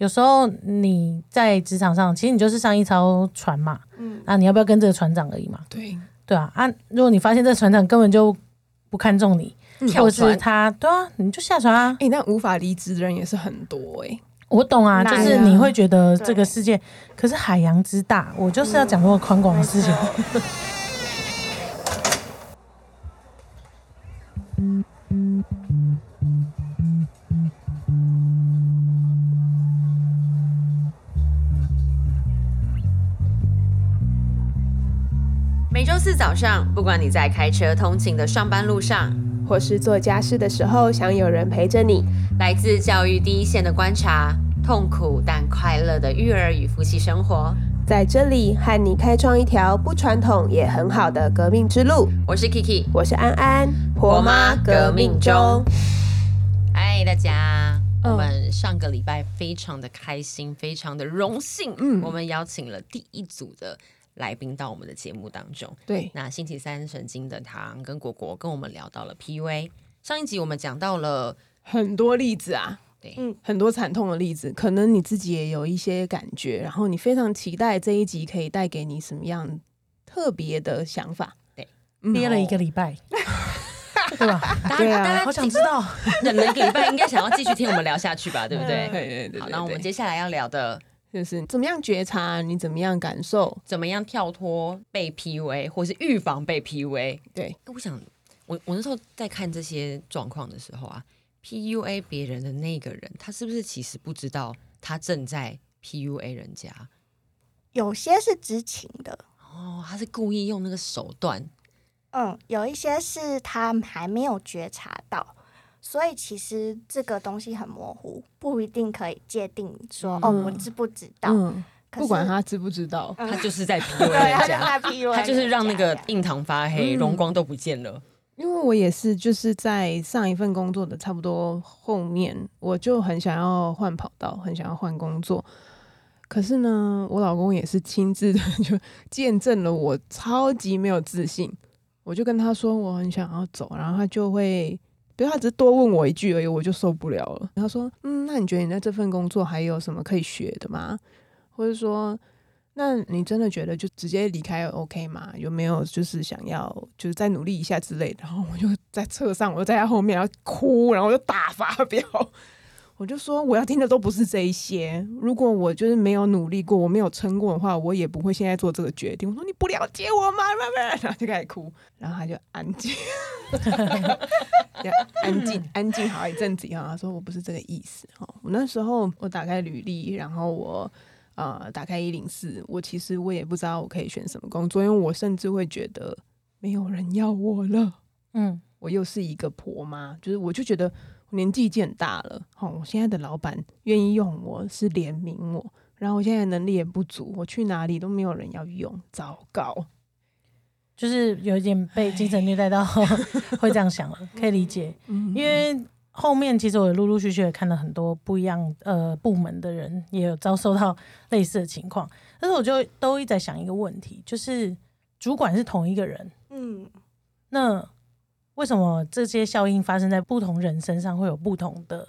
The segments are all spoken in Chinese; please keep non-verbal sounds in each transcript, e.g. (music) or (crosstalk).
有时候你在职场上，其实你就是上一艘船嘛，嗯，啊，你要不要跟这个船长而已嘛，对，对啊，啊，如果你发现这个船长根本就不看重你，跳或者是船他，对啊，你就下船啊。哎、那无法离职的人也是很多哎、我懂啊，就是你会觉得这个世界，可是海洋之大，我就是要讲这么宽广的事情。每四早上，不管你在开车通勤的上班路上，或是做家事的时候，想有人陪着你。来自教育第一线的观察，痛苦但快乐的育儿与夫妻生活。在这里和你开创一条不传统也很好的革命之路。我是 Kiki，我是安安，婆妈革命中。嗨，大家！嗯我们上个礼拜非常的开心，非常的荣幸，嗯我们邀请了第一组的来宾到我们的节目当中。对，那星期三神经的糖跟果果跟我们聊到了 PUA，上一集我们讲到了，很多例子啊，对，嗯很多惨痛的例子，可能你自己也有一些感觉，然后你非常期待这一集可以带给你什么样特别的想法。对。嗯，憋了一个礼拜，对吧？大家好想知道，(laughs) 忍了一个礼拜，应该想要继续听我们聊下去吧，对不对？(laughs) 对对对好，那我们接下来要聊的，就是怎么样觉察，你怎么样感受？怎么样跳脱被 PUA，或是预防被 PUA。对，我想，我我那时候在看这些状况的时候啊，PUA 别人的那个人，他是不是其实不知道他正在 PUA 人家？有些是知情的，哦，他是故意用那个手段，嗯，有一些是他还没有觉察到，所以其实这个东西很模糊，不一定可以界定说、嗯哦，我知不知道。嗯，不管他知不知道，嗯他就是在 (laughs) PUA 对，人他就家，他就是让那个印堂发黑，嗯荣光都不见了。因为我也是，就是在上一份工作的差不多后面，我就很想要换跑道，很想要换工作。可是呢，我老公也是亲自的 (laughs) 就见证了我超级没有自信。我就跟他说我很想要走，然后他就会，对他只是多问我一句而已，我就受不了了。他说：“嗯，那你觉得你在这份工作还有什么可以学的吗？或者说，那你真的觉得就直接离开 OK 吗？有没有就是想要就是再努力一下之类的？然后我就在车上，我就在他后面，然后哭，然后我就大发飙。我就说我要听的都不是这一些。如果我就是没有努力过，我没有撑过的话，我也不会现在做这个决定。我说你不了解我吗？然后就开始哭，然后他就安静，(laughs) 就安静安静好一阵子以后，他说我不是这个意思哈。我那时候我打开履历，然后我呃打开一零四，我其实我也不知道我可以选什么工作，因为我甚至会觉得没有人要我了。嗯，我又是一个婆妈，就是我就觉得我年纪已经很大了，哦，我现在的老板愿意用我是怜悯我，然后我现在能力也不足，我去哪里都没有人要用，糟糕。就是有一点被精神虐待到，(laughs) 会这样想了，可以理解。嗯因为后面其实我也陆陆续续也看了很多不一样呃部门的人，也有遭受到类似的情况。但是我就都一直在想一个问题，就是主管是同一个人，嗯，那为什么这些效应发生在不同人身上会有不同的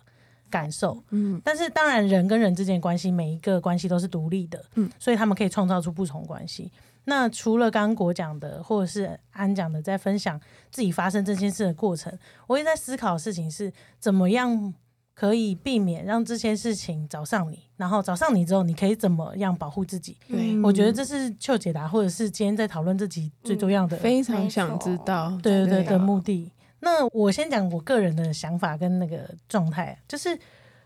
感受？嗯但是当然，人跟人之间的关系，每一个关系都是独立的，嗯所以他们可以创造出不同关系。那除了刚刚国讲的，或者是安讲的，在分享自己发生这件事的过程，我也在思考的事情是怎么样可以避免让这些事情找上你，然后找上你之后，你可以怎么样保护自己？对我觉得这是邱解答，或者是今天在讨论这集最重要的非常想知道，对对对对的目的。那我先讲我个人的想法跟那个状态，就是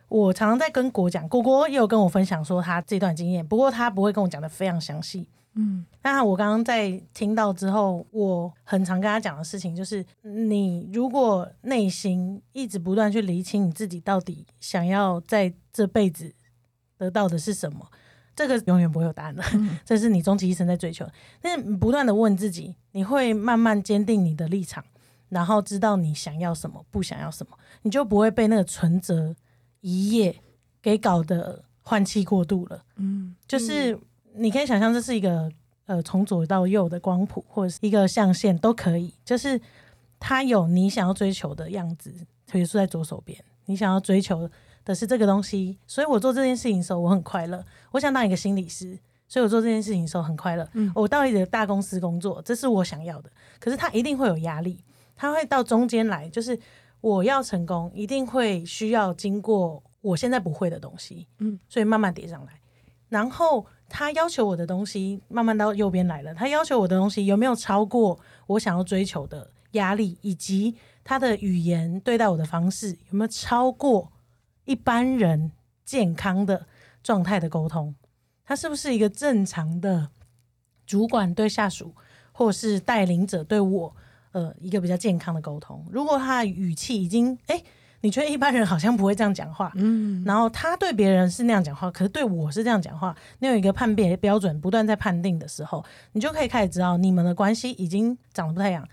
我常常在跟果讲，果果也有跟我分享说他这段经验，不过他不会跟我讲的非常详细。嗯那我刚刚在听到之后，我很常跟他讲的事情就是，你如果内心一直不断去理清你自己到底想要在这辈子得到的是什么，这个永远不会有答案的，嗯 (laughs) 这是你终其一生在追求。但是不断的问自己，你会慢慢坚定你的立场，然后知道你想要什么，不想要什么，你就不会被那个存折一页给搞得换气过度了。嗯就是你可以想象这是一个呃从左到右的光谱，或者是一个象限都可以，就是它有你想要追求的样子，比如说在左手边，你想要追求的是这个东西，所以我做这件事情的时候我很快乐。我想当一个心理师，所以我做这件事情的时候很快乐。嗯我到一个大公司工作，这是我想要的，可是他一定会有压力，他会到中间来，就是我要成功，一定会需要经过我现在不会的东西，嗯，所以慢慢叠上来。然后他要求我的东西慢慢到右边来了，他要求我的东西有没有超过我想要追求的压力，以及他的语言对待我的方式有没有超过一般人健康的状态的沟通？他是不是一个正常的主管对下属，或是带领者对我，呃，一个比较健康的沟通？如果他语气已经，哎、你觉得一般人好像不会这样讲话，嗯，然后他对别人是那样讲话，可是对我是这样讲话，你有一个判别标准，不断在判定的时候，你就可以开始知道你们的关系已经长得不太一样。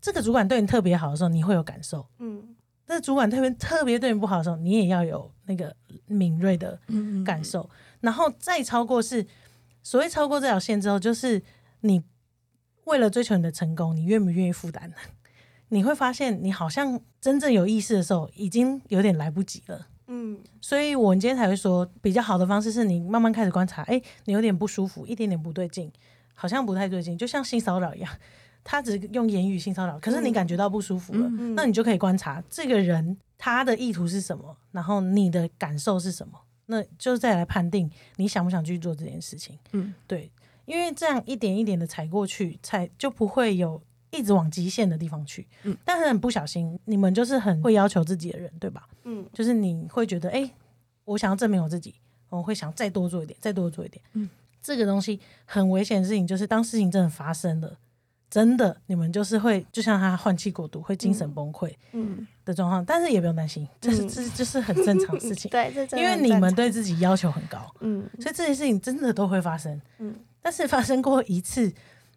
这个主管对你特别好的时候，你会有感受；嗯那主管特别特别对你不好的时候，你也要有那个敏锐的嗯感受。然后再超过是所谓超过这条线之后，就是你为了追求你的成功，你愿不愿意负担？你会发现，你好像真正有意识的时候，已经有点来不及了。嗯。所以我今天才会说，比较好的方式是你慢慢开始观察，哎、你有点不舒服，一点点不对劲，好像不太对劲，就像性骚扰一样，他只用言语性骚扰，可是你感觉到不舒服了，嗯，那你就可以观察这个人他的意图是什么，然后你的感受是什么，那就再来判定你想不想去做这件事情。嗯，对，因为这样一点一点的踩过去，才就不会有一直往极限的地方去。嗯，但是很不小心，你们就是很会要求自己的人，对吧？嗯就是你会觉得，哎、我想要证明我自己，我会想再多做一点，再多做一点。嗯，这个东西很危险的事情，就是当事情真的发生了，真的你们就是会，就像他换气过度，会精神崩溃嗯，的状况。但是也不用担心，这是嗯这是就是很正常的事情，(laughs) 对，因为你们对自己要求很高，嗯所以这件事情真的都会发生。嗯但是发生过一次，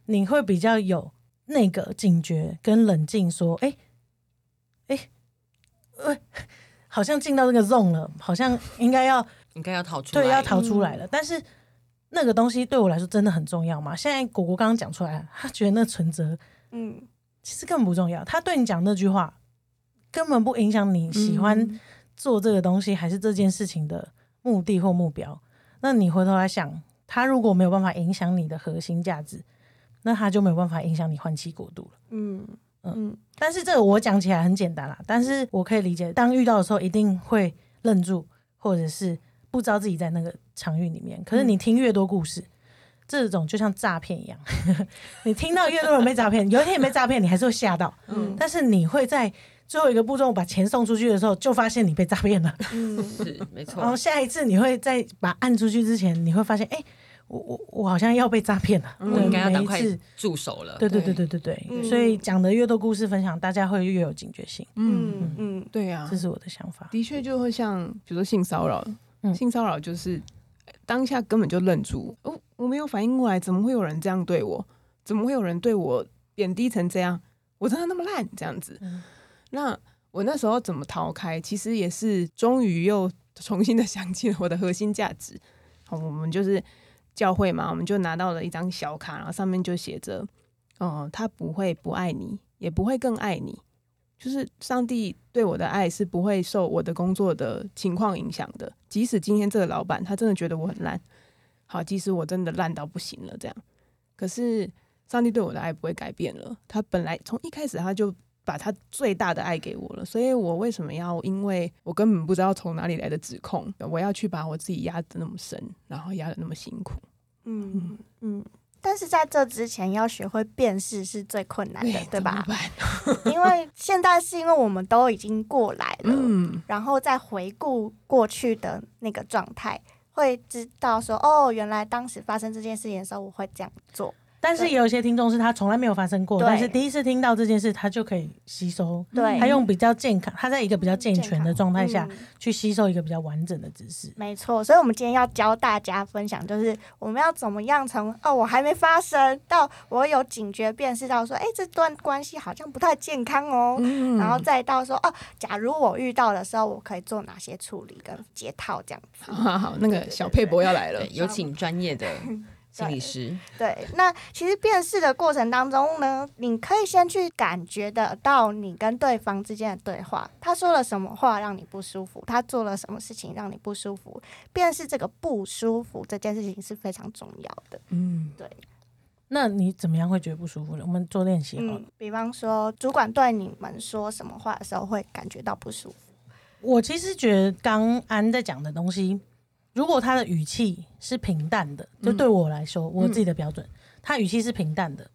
你会比较有那个警觉跟冷静，说，哎、哎、呃，好像进到这个 zone 了，好像应该要 (laughs) 应该要逃出来，对要逃出来了。但是那个东西对我来说真的很重要嘛？现在果果刚刚讲出来了，他觉得那存折嗯其实根本不重要，他对你讲那句话根本不影响你喜欢嗯做这个东西还是这件事情的目的或目标。那你回头来想，他如果没有办法影响你的核心价值，那他就没有办法影响你换气过度了。嗯嗯但是这个我讲起来很简单啦，但是我可以理解，当遇到的时候一定会愣住，或者是不知道自己在那个场域里面。可是你听越多故事，这种就像诈骗一样，(laughs) 你听到越多人被诈骗，有一天你被诈骗，你还是会吓到，嗯但是你会在最后一个步骤把钱送出去的时候，就发现你被诈骗了。嗯是没错然后，下一次你会再把按出去之前，你会发现，哎、我我我好像要被诈骗了。嗯我应该要赶快每一次住手了。对对对对对对所以讲的越多故事分享，大家会越有警觉性，嗯，嗯嗯对呀、这是我的想法。的确就会像比如说性骚扰，嗯性骚扰就是呃当下根本就愣住，哦，我没有反应过来，怎么会有人这样对我？怎么会有人对我贬低成这样？我真的那么烂这样子？嗯那我那时候怎么逃开？其实也是终于又重新的想起了我的核心价值。好，我们就是教会嘛，我们就拿到了一张小卡，然后上面就写着：“嗯，他不会不爱你，也不会更爱你。就是上帝对我的爱是不会受我的工作的情况影响的。即使今天这个老板他真的觉得我很烂，好，即使我真的烂到不行了，这样，可是上帝对我的爱不会改变了。他本来从一开始他就把他最大的爱给我了，所以我为什么要因为我根本不知道从哪里来的指控，我要去把我自己压得那么深，然后压得那么辛苦？嗯嗯。但是在这之前，要学会辨识是最困难的，对吧？因为现在是因为我们都已经过来了，嗯，然后再回顾过去的那个状态，会知道说，哦，原来当时发生这件事情的时候，我会这样做。但是也有一些听众是他从来没有发生过，对但是第一次听到这件事，他就可以吸收。对，他用比较健康，他在一个比较健全的状态下嗯去吸收一个比较完整的知识。没错，所以我们今天要教大家分享，就是我们要怎么样从哦我还没发生到我有警觉辨识到说，哎这段关系好像不太健康哦，嗯然后再到说哦，假如我遇到的时候，我可以做哪些处理跟解套这样子。(laughs) 好好好，那个小佩博要来了，，有请专业的心理师，(laughs) 对，那其实辨识的过程当中呢，你可以先去感觉得到你跟对方之间的对话，他说了什么话让你不舒服，他做了什么事情让你不舒服，辨识这个不舒服这件事情是非常重要的。嗯，对那你怎么样会觉得不舒服呢？我们做练习好了。嗯，比方说主管对你们说什么话的时候会感觉到不舒服。我其实觉得刚安在讲的东西，如果他的语气是平淡的，就对我来说，我自己的标准，他语气是平淡的，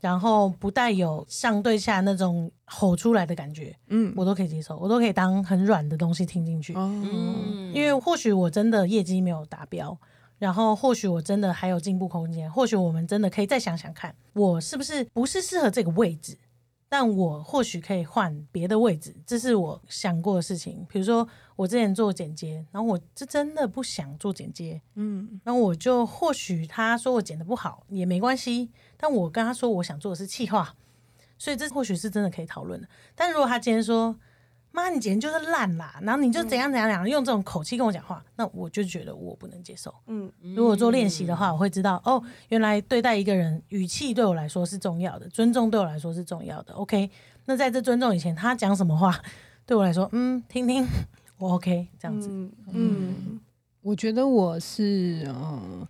然后不带有上对下那种吼出来的感觉，嗯，我都可以接受，我都可以当很软的东西听进去。哦，嗯，因为或许我真的业绩没有达标，然后或许我真的还有进步空间，或许我们真的可以再想想看，我是不是不是适合这个位置，但我或许可以换别的位置，这是我想过的事情。比如说我之前做剪接，然后我这真的不想做剪接，嗯然后我就或许他说我剪的不好也没关系，但我跟他说我想做的是企划，所以这或许是真的可以讨论的。但如果他今天说妈你简直就是烂啦，然后你就怎样怎样怎样，用这种口气跟我讲话，那我就觉得我不能接受。嗯。如果做练习的话，我会知道哦，原来对待一个人语气对我来说是重要的，尊重对我来说是重要的。OK，那在这尊重以前，他讲什么话对我来说，嗯，听听我 OK 这样子。嗯。嗯我觉得我是，嗯，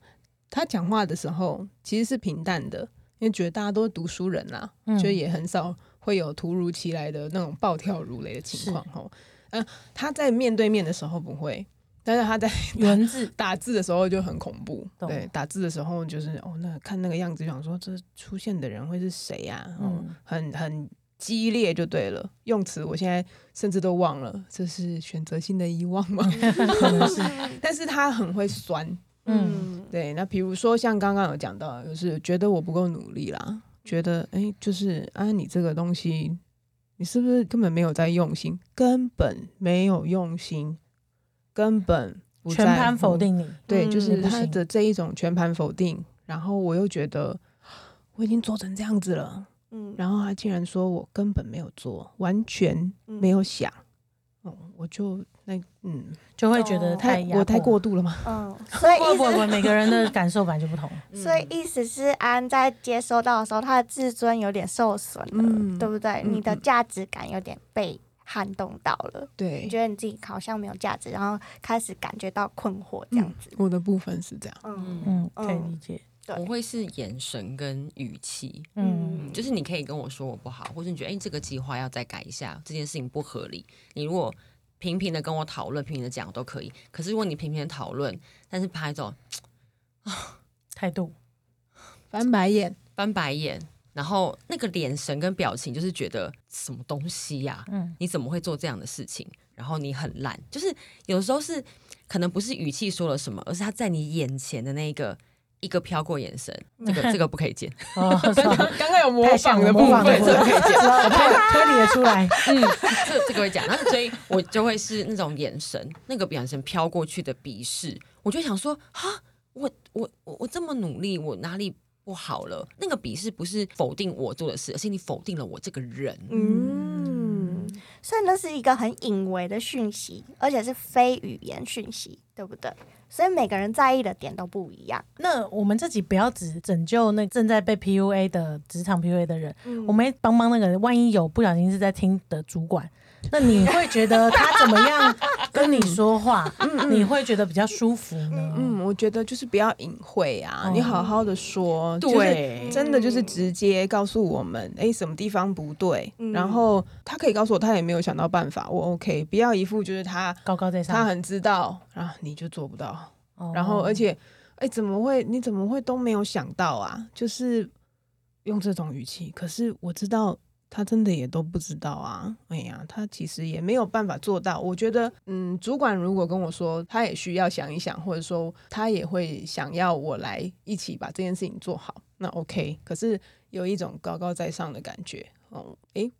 他讲话的时候其实是平淡的，因为觉得大家都是读书人啦，嗯。所以也很少会有突如其来的那种暴跳如雷的情况吼。嗯、他在面对面的时候不会，但是他在 (laughs) 文字打字的时候就很恐怖。对，打字的时候就是哦，那看那个样子，就想说这出现的人会是谁呀、嗯嗯，很很激烈就对了。用词我现在甚至都忘了，这是选择性的遗忘吗？(laughs) 可能是 (laughs) 但是他很会酸。嗯对，那比如说像刚刚有讲到，就是觉得我不够努力啦，觉得哎，就是啊，你这个东西，你是不是根本没有在用心？根本没有用心，根本不全盘否。定你。对，嗯就是他的这一种全盘否定，然后我又觉得我已经做成这样子了，嗯然后他竟然说我根本没有做，完全没有想，哦，我就那嗯，就会觉得太我太过度了吗？嗯，(laughs) 所以意思不不不，每个人的感受本来就不同。(laughs) 所以意思是安在接收到的时候，他的自尊有点受损了，嗯对不对？嗯你的嗯价值感有点被撼动到了，对你，觉得你自己好像没有价值，然后开始感觉到困惑这样子。我的部分是这样。嗯，嗯，可以嗯理解。对我会是眼神跟语气，嗯嗯，就是你可以跟我说我不好，或者你觉得哎、这个计划要再改一下，这件事情不合理。你如果平平的跟我讨论，平平的讲都可以。可是如果你平平的讨论，但是拍走态度，翻白眼，翻白眼，然后那个眼神跟表情就是觉得什么东西呀、嗯你怎么会做这样的事情？然后你很烂，就是有时候是可能不是语气说了什么，而是他在你眼前的那个一个飘过眼神，(laughs) 这个这个不可以见。(laughs) 哦，是吧刚刚有模仿的部分，模仿的部这可以剪，(laughs) 我推推理的出来。嗯，这这个会讲，然后所以我就会是那种眼神，那个眼神飘过去的鄙视，我就想说，哈，我我我我这么努力，我哪里不好了？那个鄙视不是否定我做的事，而是你否定了我这个人。嗯，所以那是一个很隐微的讯息，而且是非语言讯息，对不对？所以每个人在意的点都不一样。那我们自己不要只拯救那正在被 PUA 的职场 PUA 的人，嗯我们也帮帮那个万一有不小心是在听的主管，那你会觉得他怎么样 (laughs) 跟你说话，你会觉得比较舒服呢？嗯，我觉得就是不要隐晦啊，哦。你好好的说，就是对真的就是直接告诉我们，哎，什么地方不对，嗯。然后他可以告诉我，他也没有想到办法，我 OK，不要一副就是他高高在上，他很知道，然啊，你就做不到，哦。然后而且，哎，怎么会？你怎么会都没有想到啊？就是用这种语气，可是我知道他真的也都不知道啊。哎呀，他其实也没有办法做到。我觉得，嗯，主管如果跟我说，他也需要想一想，或者说他也会想要我来一起把这件事情做好，那 OK。可是有一种高高在上的感觉，哦，诶，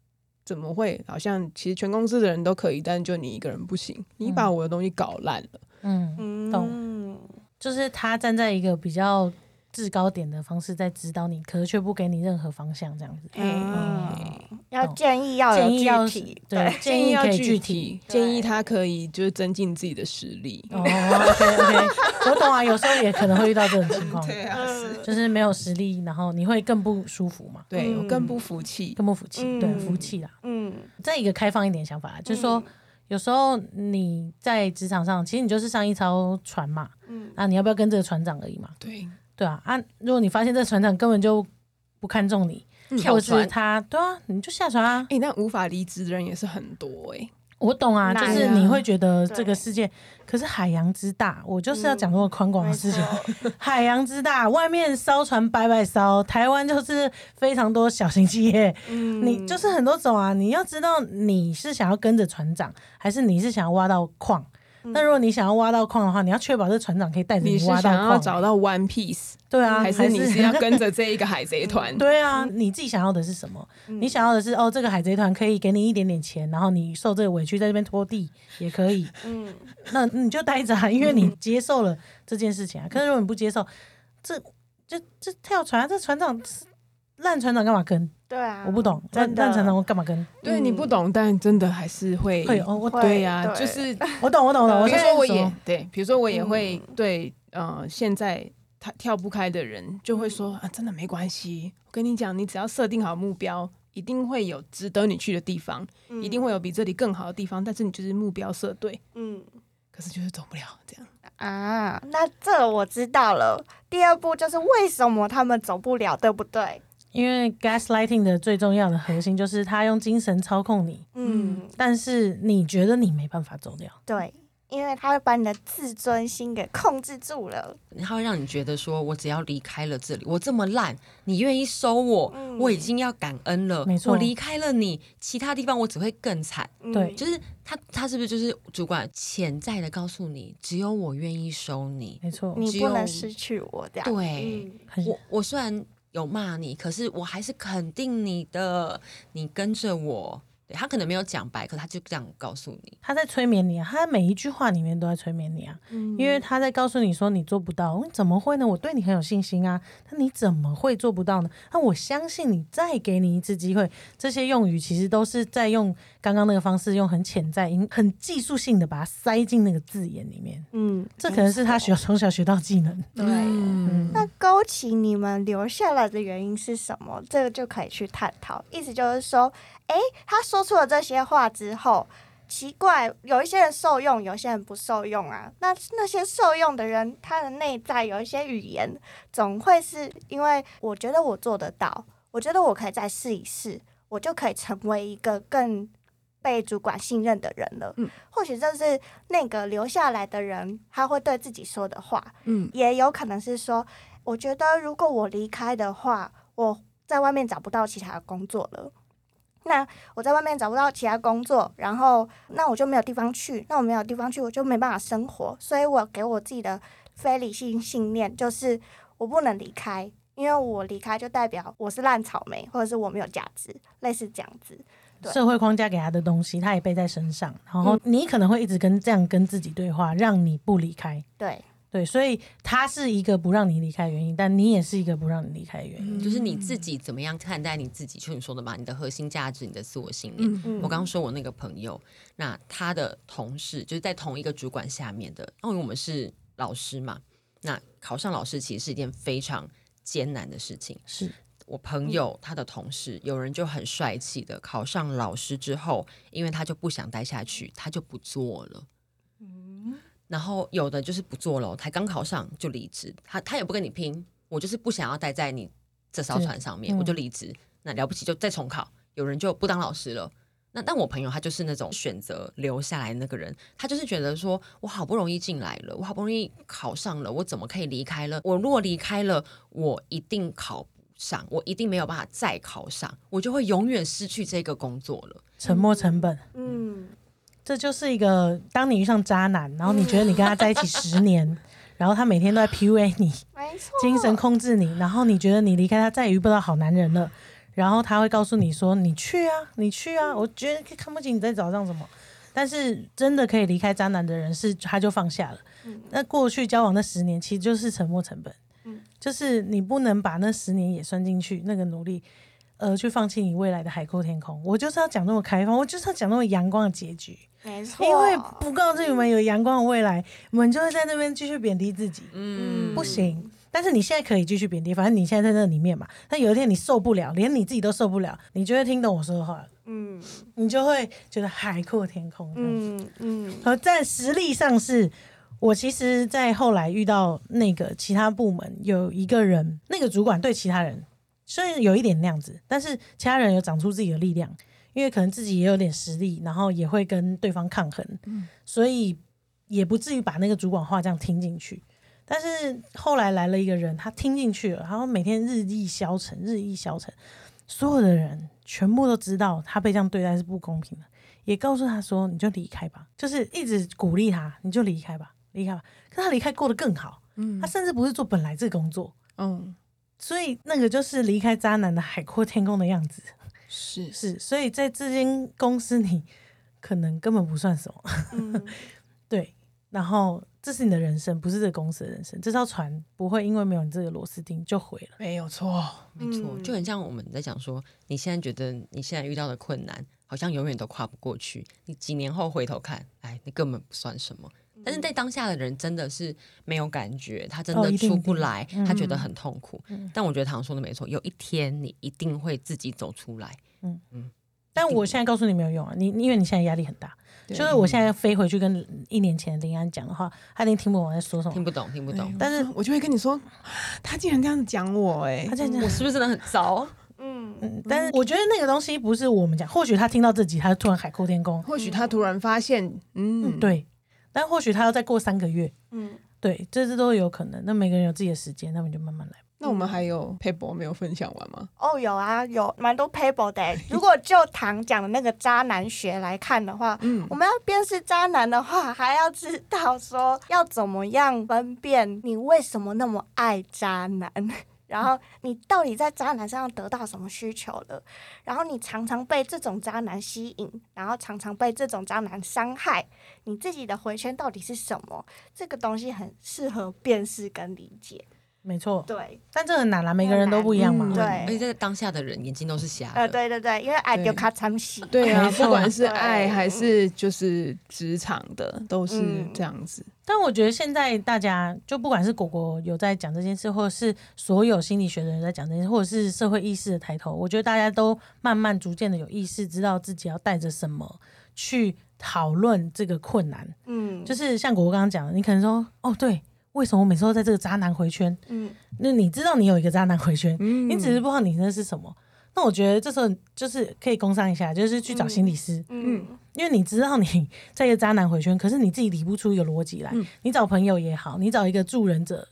怎么会？好像其实全公司的人都可以，但就你一个人不行，你把我的东西搞烂了。嗯，嗯懂就是他站在一个比较制高点的方式在指导你，可是却不给你任何方向，这样子。嗯，要建议要有建议要具体，对，建议要具具体体。，建议他可以就是增进自己的实力。哦，OK OK，我懂啊，有时候也可能会遇到这种情况。(laughs) 对啊，是。就是没有实力，然后你会更不舒服嘛，对我更嗯。不服气。更不服气，对，嗯。服气啦。嗯，再一个开放一点想法，就是说嗯，有时候你在职场上，其实你就是上一艘船嘛，嗯。啊，你要不要跟这个船长而已嘛，对，对啊，啊，如果你发现这个船长根本就不看重你，跳或是船他，对啊，你就下船啊。哎、那无法离职的人也是很多哎、我懂啊，就难是啊你会觉得对这个世界，可是海洋之大，我就是要讲这么宽广的事情。错，(laughs) 海洋之大，外面烧船摆摆烧，台湾就是非常多小型企业，嗯你就是很多种啊。你要知道你是想要跟着船长，还是你是想要挖到矿。嗯那如果你想要挖到矿的话，你要确保这船长可以带着你挖到想要矿。找到 One Piece，对啊，还是你是要跟着这一个海贼团？(laughs) 对啊，你自己想要的是什么？嗯你想要的是哦，这个海贼团可以给你一点点钱，然后你受这个委屈在这边拖地也可以，嗯那你就待着啊，(laughs) 因为你接受了这件事情啊。可是如果你不接受，这这这跳船啊，这船长烂船长干嘛跟？对啊，我不懂，烂烂船长我干嘛跟？对，你不懂，但真的还是会会哦，我会对呀、就是我懂，我懂，我懂。我比如说我也说对，比如说我也会嗯对呃现在他跳不开的人就会说啊，真的没关系。我跟你讲，你只要设定好目标，一定会有值得你去的地方，嗯一定会有比这里更好的地方。但是你就是目标设对，嗯可是就是走不了这样。啊，那这我知道了。第二步就是为什么他们走不了，对不对？因为 gaslighting 的最重要的核心就是他用精神操控你，嗯，但是你觉得你没办法走掉。对，因为他会把你的自尊心给控制住了。他会让你觉得说，我只要离开了这里，我这么烂，你愿意收我，嗯我已经要感恩了。没错我离开了你，其他地方我只会更惨。嗯对就是他，他是不是就是主管潜在的告诉你，只有我愿意收你？没错，你不能失去我这样。对我我虽然有骂你，可是我还是肯定你的，你跟着我。对他可能没有讲白，可他就这样告诉你。他在催眠你啊，他每一句话里面都在催眠你啊，嗯因为他在告诉你说你做不到，你怎么会呢？我对你很有信心啊，那你怎么会做不到呢？那我相信你，再给你一次机会。这些用语其实都是在用刚刚那个方式，用很潜在、很技术性的把它塞进那个字眼里面。嗯，这可能是他学从小学到技能。对。嗯，那勾起你们留下来的原因是什么？这个就可以去探讨。意思就是说，诶，他说出了这些话之后，奇怪，有一些人受用，有些人不受用啊。那那些受用的人，他的内在有一些语言，总会是因为我觉得我做得到，我觉得我可以再试一试，我就可以成为一个更被主管信任的人了。嗯或许这是那个留下来的人他会对自己说的话。嗯也有可能是说，我觉得如果我离开的话，我在外面找不到其他的工作了。那我在外面找不到其他工作，然后那我就没有地方去，那我没有地方去，我就没办法生活。所以我给我自己的非理性信念就是，我不能离开，因为我离开就代表我是烂草莓，或者是我没有价值，类似这样子。对社会框架给他的东西，他也背在身上，然后嗯你可能会一直跟这样跟自己对话，让你不离开。对，对，所以他是一个不让你离开的原因，但你也是一个不让你离开的原因。就是你自己怎么样看待你自己，就你说的嘛，你的核心价值、你的自我信念。嗯嗯我刚刚说我那个朋友，那他的同事就是在同一个主管下面的，因为我们是老师嘛，那考上老师其实是一件非常艰难的事情。是我朋友他的同事，有人就很帅气的考上老师之后，因为他就不想待下去，他就不做了。然后有的就是不做了，才刚考上就离职，他他也不跟你拼，我就是不想要待在你这艘船上面，嗯我就离职。那了不起就再重考，有人就不当老师了。那但我朋友他就是那种选择留下来的那个人，他就是觉得说，我好不容易进来了，我好不容易考上了，我怎么可以离开了？我如果离开了，我一定考不上，我一定没有办法再考上，我就会永远失去这个工作了。沉没成本，嗯，这就是一个当你遇上渣男，然后你觉得你跟他在一起十年，(laughs) 然后他每天都在 PUA 你，没错，精神控制你，然后你觉得你离开他再也遇不到好男人了，然后他会告诉你说：“你去啊，你去啊。”我觉得看不起你在找上什么，但是真的可以离开渣男的人是他就放下了。嗯那过去交往那十年其实就是沉没成本，嗯就是你不能把那十年也算进去那个努力。呃，去放弃你未来的海阔天空，我就是要讲那么开放，我就是要讲那么阳光的结局，没错，因为不告诉你们有阳光的未来，我们就会在那边继续贬低自己。嗯不行，但是你现在可以继续贬低，反正你现在在那里面嘛。但有一天你受不了，连你自己都受不了，你就会听懂我说的话，嗯你就会觉得海阔天空。嗯，嗯嗯而在实力上是。我其实，在后来遇到那个其他部门有一个人，那个主管对其他人虽然有一点那样子，但是其他人有长出自己的力量，因为可能自己也有点实力，然后也会跟对方抗衡，所以也不至于把那个主管话这样听进去。但是后来来了一个人，他听进去了，然后每天日益消沉，日益消沉，所有的人全部都知道他被这样对待是不公平的，也告诉他说：“你就离开吧。”就是一直鼓励他：“你就离开吧，离开吧。”可他离开过得更好，嗯他甚至不是做本来这个工作，嗯，所以那个就是离开渣男的海阔天空的样子。是是，所以在这间公司你，可能根本不算什么。嗯 (laughs) 对，然后这是你的人生，不是这个公司的人生。这艘船不会因为没有你这个螺丝钉就毁了。没有错，没错，嗯就很像我们在讲说，你现在觉得你现在遇到的困难，好像永远都跨不过去。你几年后回头看，哎，你根本不算什么。但是在当下的人真的是没有感觉，他真的出不来，他觉得嗯很痛苦。嗯但我觉得唐说的没错，有一天你一定会自己走出来。嗯嗯但我现在告诉你没有用啊，你因为你现在压力很大，就是我现在飞回去跟一年前的林安讲的话，他一定听不懂我在说什么。听不懂，听不懂。但是我就会跟你说，他竟然这样子讲我、哎他，这样讲我，是不是真的很糟？(laughs) 嗯嗯，但是我觉得那个东西不是我们讲，或许他听到这集，他突然海阔天空，或许他突然发现，嗯，嗯，，对，但或许他要再过三个月，嗯，对，这是都有可能。那每个人有自己的时间，那我们就慢慢来。那我们还有 paper 没有分享完吗？哦，有啊，有蛮多 paper 的欸。如果就唐讲的那个渣男学来看的话，嗯我们要辨识渣男的话，还要知道说要怎么样分辨你为什么那么爱渣男。然后你到底在渣男身上得到什么需求了？然后你常常被这种渣男吸引，然后常常被这种渣男伤害，你自己的回圈到底是什么？这个东西很适合辨识跟理解。没错，对，但这很难啦，每个人都不一样嘛。嗯对而且在当下的人眼睛都是瞎的。呃，对对对，因为爱对丢卡参戏。对啊，没错不管是对爱还是就是职场的，都是嗯这样子。但我觉得现在大家就不管是果果有在讲这件事，或者是所有心理学的人在讲这件事，或者是社会意识的抬头，我觉得大家都慢慢逐渐的有意识，知道自己要带着什么去讨论这个困难。嗯，就是像果果刚刚讲的，你可能说，哦，对，为什么我每次都在这个渣男回圈？嗯。那你知道你有一个渣男回圈，嗯。你只是不知道你那是什么。那我觉得这时候就是可以工商一下，就是去找心理师，嗯。因为你知道你在一个渣男回圈，可是你自己理不出一个逻辑来。嗯。你找朋友也好，你找一个助人者，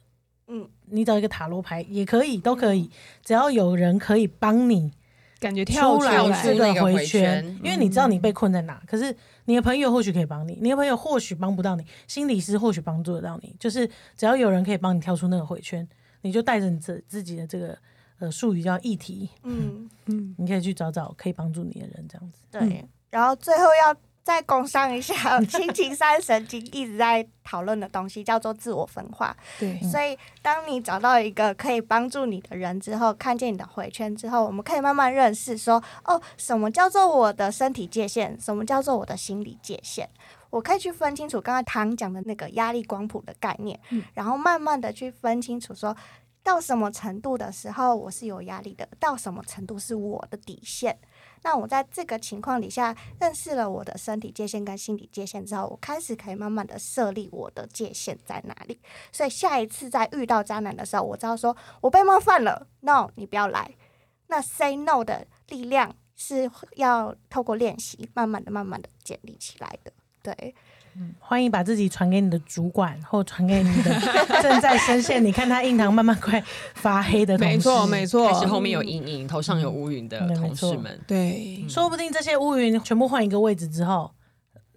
嗯。你找一个塔罗牌也可以，都可以，只要有人可以帮你感觉跳出来跳这个出那个回圈，因为你知道你被困在哪。可是你的朋友或许可以帮你，你的朋友或许帮不到你，心理师或许帮助得到你。就是只要有人可以帮你跳出那个回圈，你就带着你自自己的这个呃术语叫议题，嗯，嗯，你可以去找找可以帮助你的人，这样子。对。然后最后要再工商一下，(laughs) 亲情三神经一直在讨论的东西叫做自我分化。对，嗯所以，当你找到一个可以帮助你的人之后，看见你的回圈之后，我们可以慢慢认识说，哦，什么叫做我的身体界限，什么叫做我的心理界限。我可以去分清楚刚才唐讲的那个压力光谱的概念，嗯然后慢慢的去分清楚说，到什么程度的时候我是有压力的，到什么程度是我的底线。那我在这个情况底下认识了我的身体界限跟心理界限之后，我开始可以慢慢的设立我的界限在哪里。所以下一次在遇到渣男的时候，我知道说我被冒犯了，no，你不要来。那 say no 的力量是要透过练习，慢慢的、慢慢的建立起来的。对，欢迎把自己传给你的主管，或传给你的正在深陷，你看他印堂慢慢快发黑的同事。没错，没错开，始后面有阴影，头上有乌云的嗯同事们，对，说不定这些乌云全部换一个位置之后，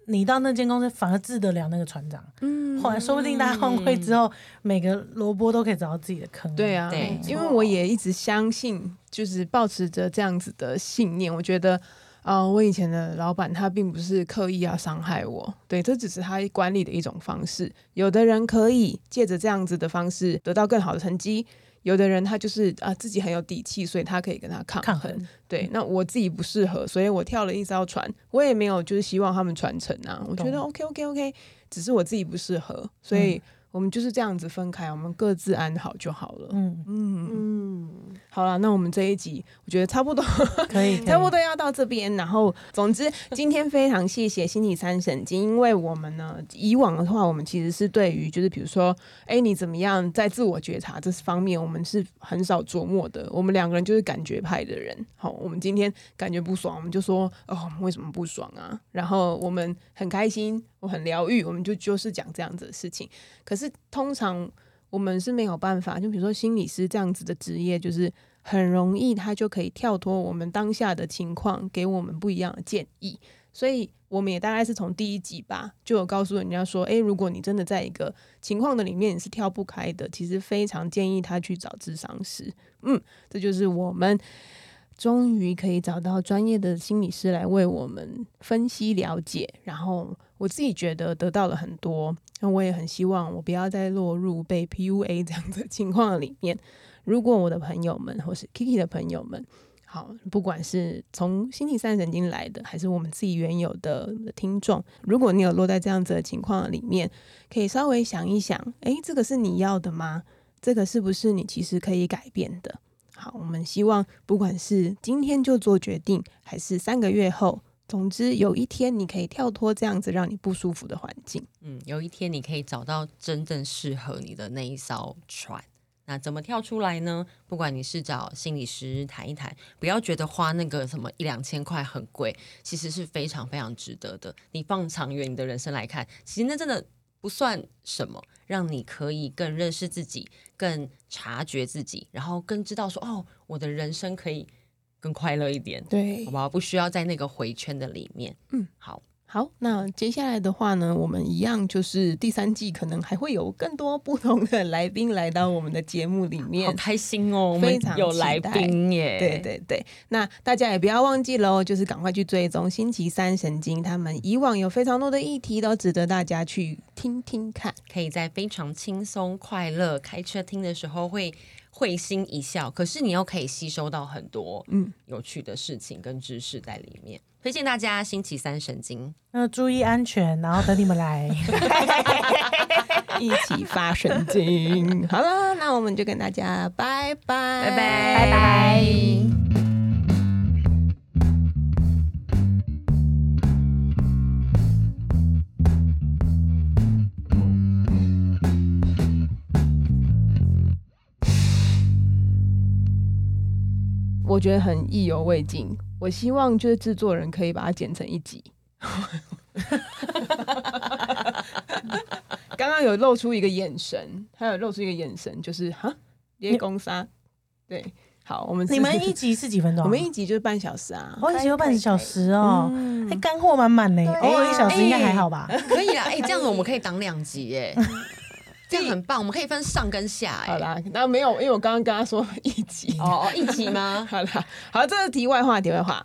你到那间公司反而治得了那个船长。嗯后来说不定大家换位之后，每个萝卜都可以找到自己的坑。对啊，对因为我也一直相信，就是保持着这样子的信念。我觉得，呃，我以前的老板他并不是刻意要伤害我，对，这只是他管理的一种方式。有的人可以借着这样子的方式得到更好的成绩，有的人他就是啊、自己很有底气，所以他可以跟他抗衡。抗衡。对，那我自己不适合，所以我跳了一艘船，我也没有就是希望他们传承啊。我觉得 OK OK OK，只是我自己不适合，所以我们就是这样子分开，我们各自安好就好了。嗯，嗯，嗯，好了，那我们这一集我觉得差不多，可以，(laughs) 可以差不多要到这边。然后，总之今天非常谢谢心理三神经，因为我们呢，以往的话，我们其实是对于就是比如说，哎，你怎么样在自我觉察这方面，我们是很少琢磨的。我们两个人就是感觉派的人。好，我们今天感觉不爽，我们就说哦，为什么不爽啊？然后我们很开心，我很疗愈，我们就就是讲这样子的事情。可是通常我们是没有办法，就比如说心理师这样子的职业，就是很容易他就可以跳脱我们当下的情况，给我们不一样的建议。所以我们也大概是从第一集吧，就有告诉人家说，诶，如果你真的在一个情况的里面你是跳不开的，其实非常建议他去找智商师。嗯，这就是我们终于可以找到专业的心理师来为我们分析了解，然后我自己觉得得到了很多。那我也很希望我不要再落入 (laughs) 被 PUA 这样的情况里面。如果我的朋友们 (laughs) 或是 Kiki 的朋友们，好，不管是从星期三神经来的，还是我们自己原有的听众，如果你有落在这样子的情况里面，可以稍微想一想，诶，这个是你要的吗？这个是不是你其实可以改变的？好，我们希望不管是今天就做决定，还是三个月后，总之有一天你可以跳脱这样子让你不舒服的环境。嗯，有一天你可以找到真正适合你的那一艘船。那怎么跳出来呢？不管你是找心理师谈一谈，不要觉得花那个什么一两千块很贵，其实是非常非常值得的。你放长远你的人生来看，其实那真的不算什么，让你可以更认识自己，更察觉自己，然后更知道说，哦，我的人生可以更快乐一点，对好不好？不需要在那个回圈的里面。嗯，好，好，那接下来的话呢，我们一样就是第三季可能还会有更多不同的 (laughs) 来宾来到我们的节目里面，好开心哦，非常有来宾耶，对对对，那大家也不要忘记喽，就是赶快去追踪星期三神经，他们以往有非常多的议题都值得大家去听听看。可以在非常轻松、快乐开车听的时候会会心一笑，可是你又可以吸收到很多嗯有趣的事情跟知识在里面。推荐大家星期三神经，那注意安全，然后等你们来。(laughs) 一起发神经。好了，那我们就跟大家拜拜，拜拜拜拜。我觉得很意犹未尽。我希望就是制作人可以把它剪成一集。刚刚有露出一个眼神，他有露出一个眼神，就是哈，连攻杀。对，好，我们你们一集是几分钟啊？(laughs) 我们一集就是半小时啊。我一集有半小时哦，嗯还干货满满呢。偶尔一小时应该还好吧？可以啦，哎、这样子我们可以挡两集耶，(laughs) 这样很棒，我们可以分上跟下哎。好啦，那没有，因为我刚刚跟他说 (laughs) 一集。哦哦，一集吗？(laughs) 好啦，好，这是题外话，题外话。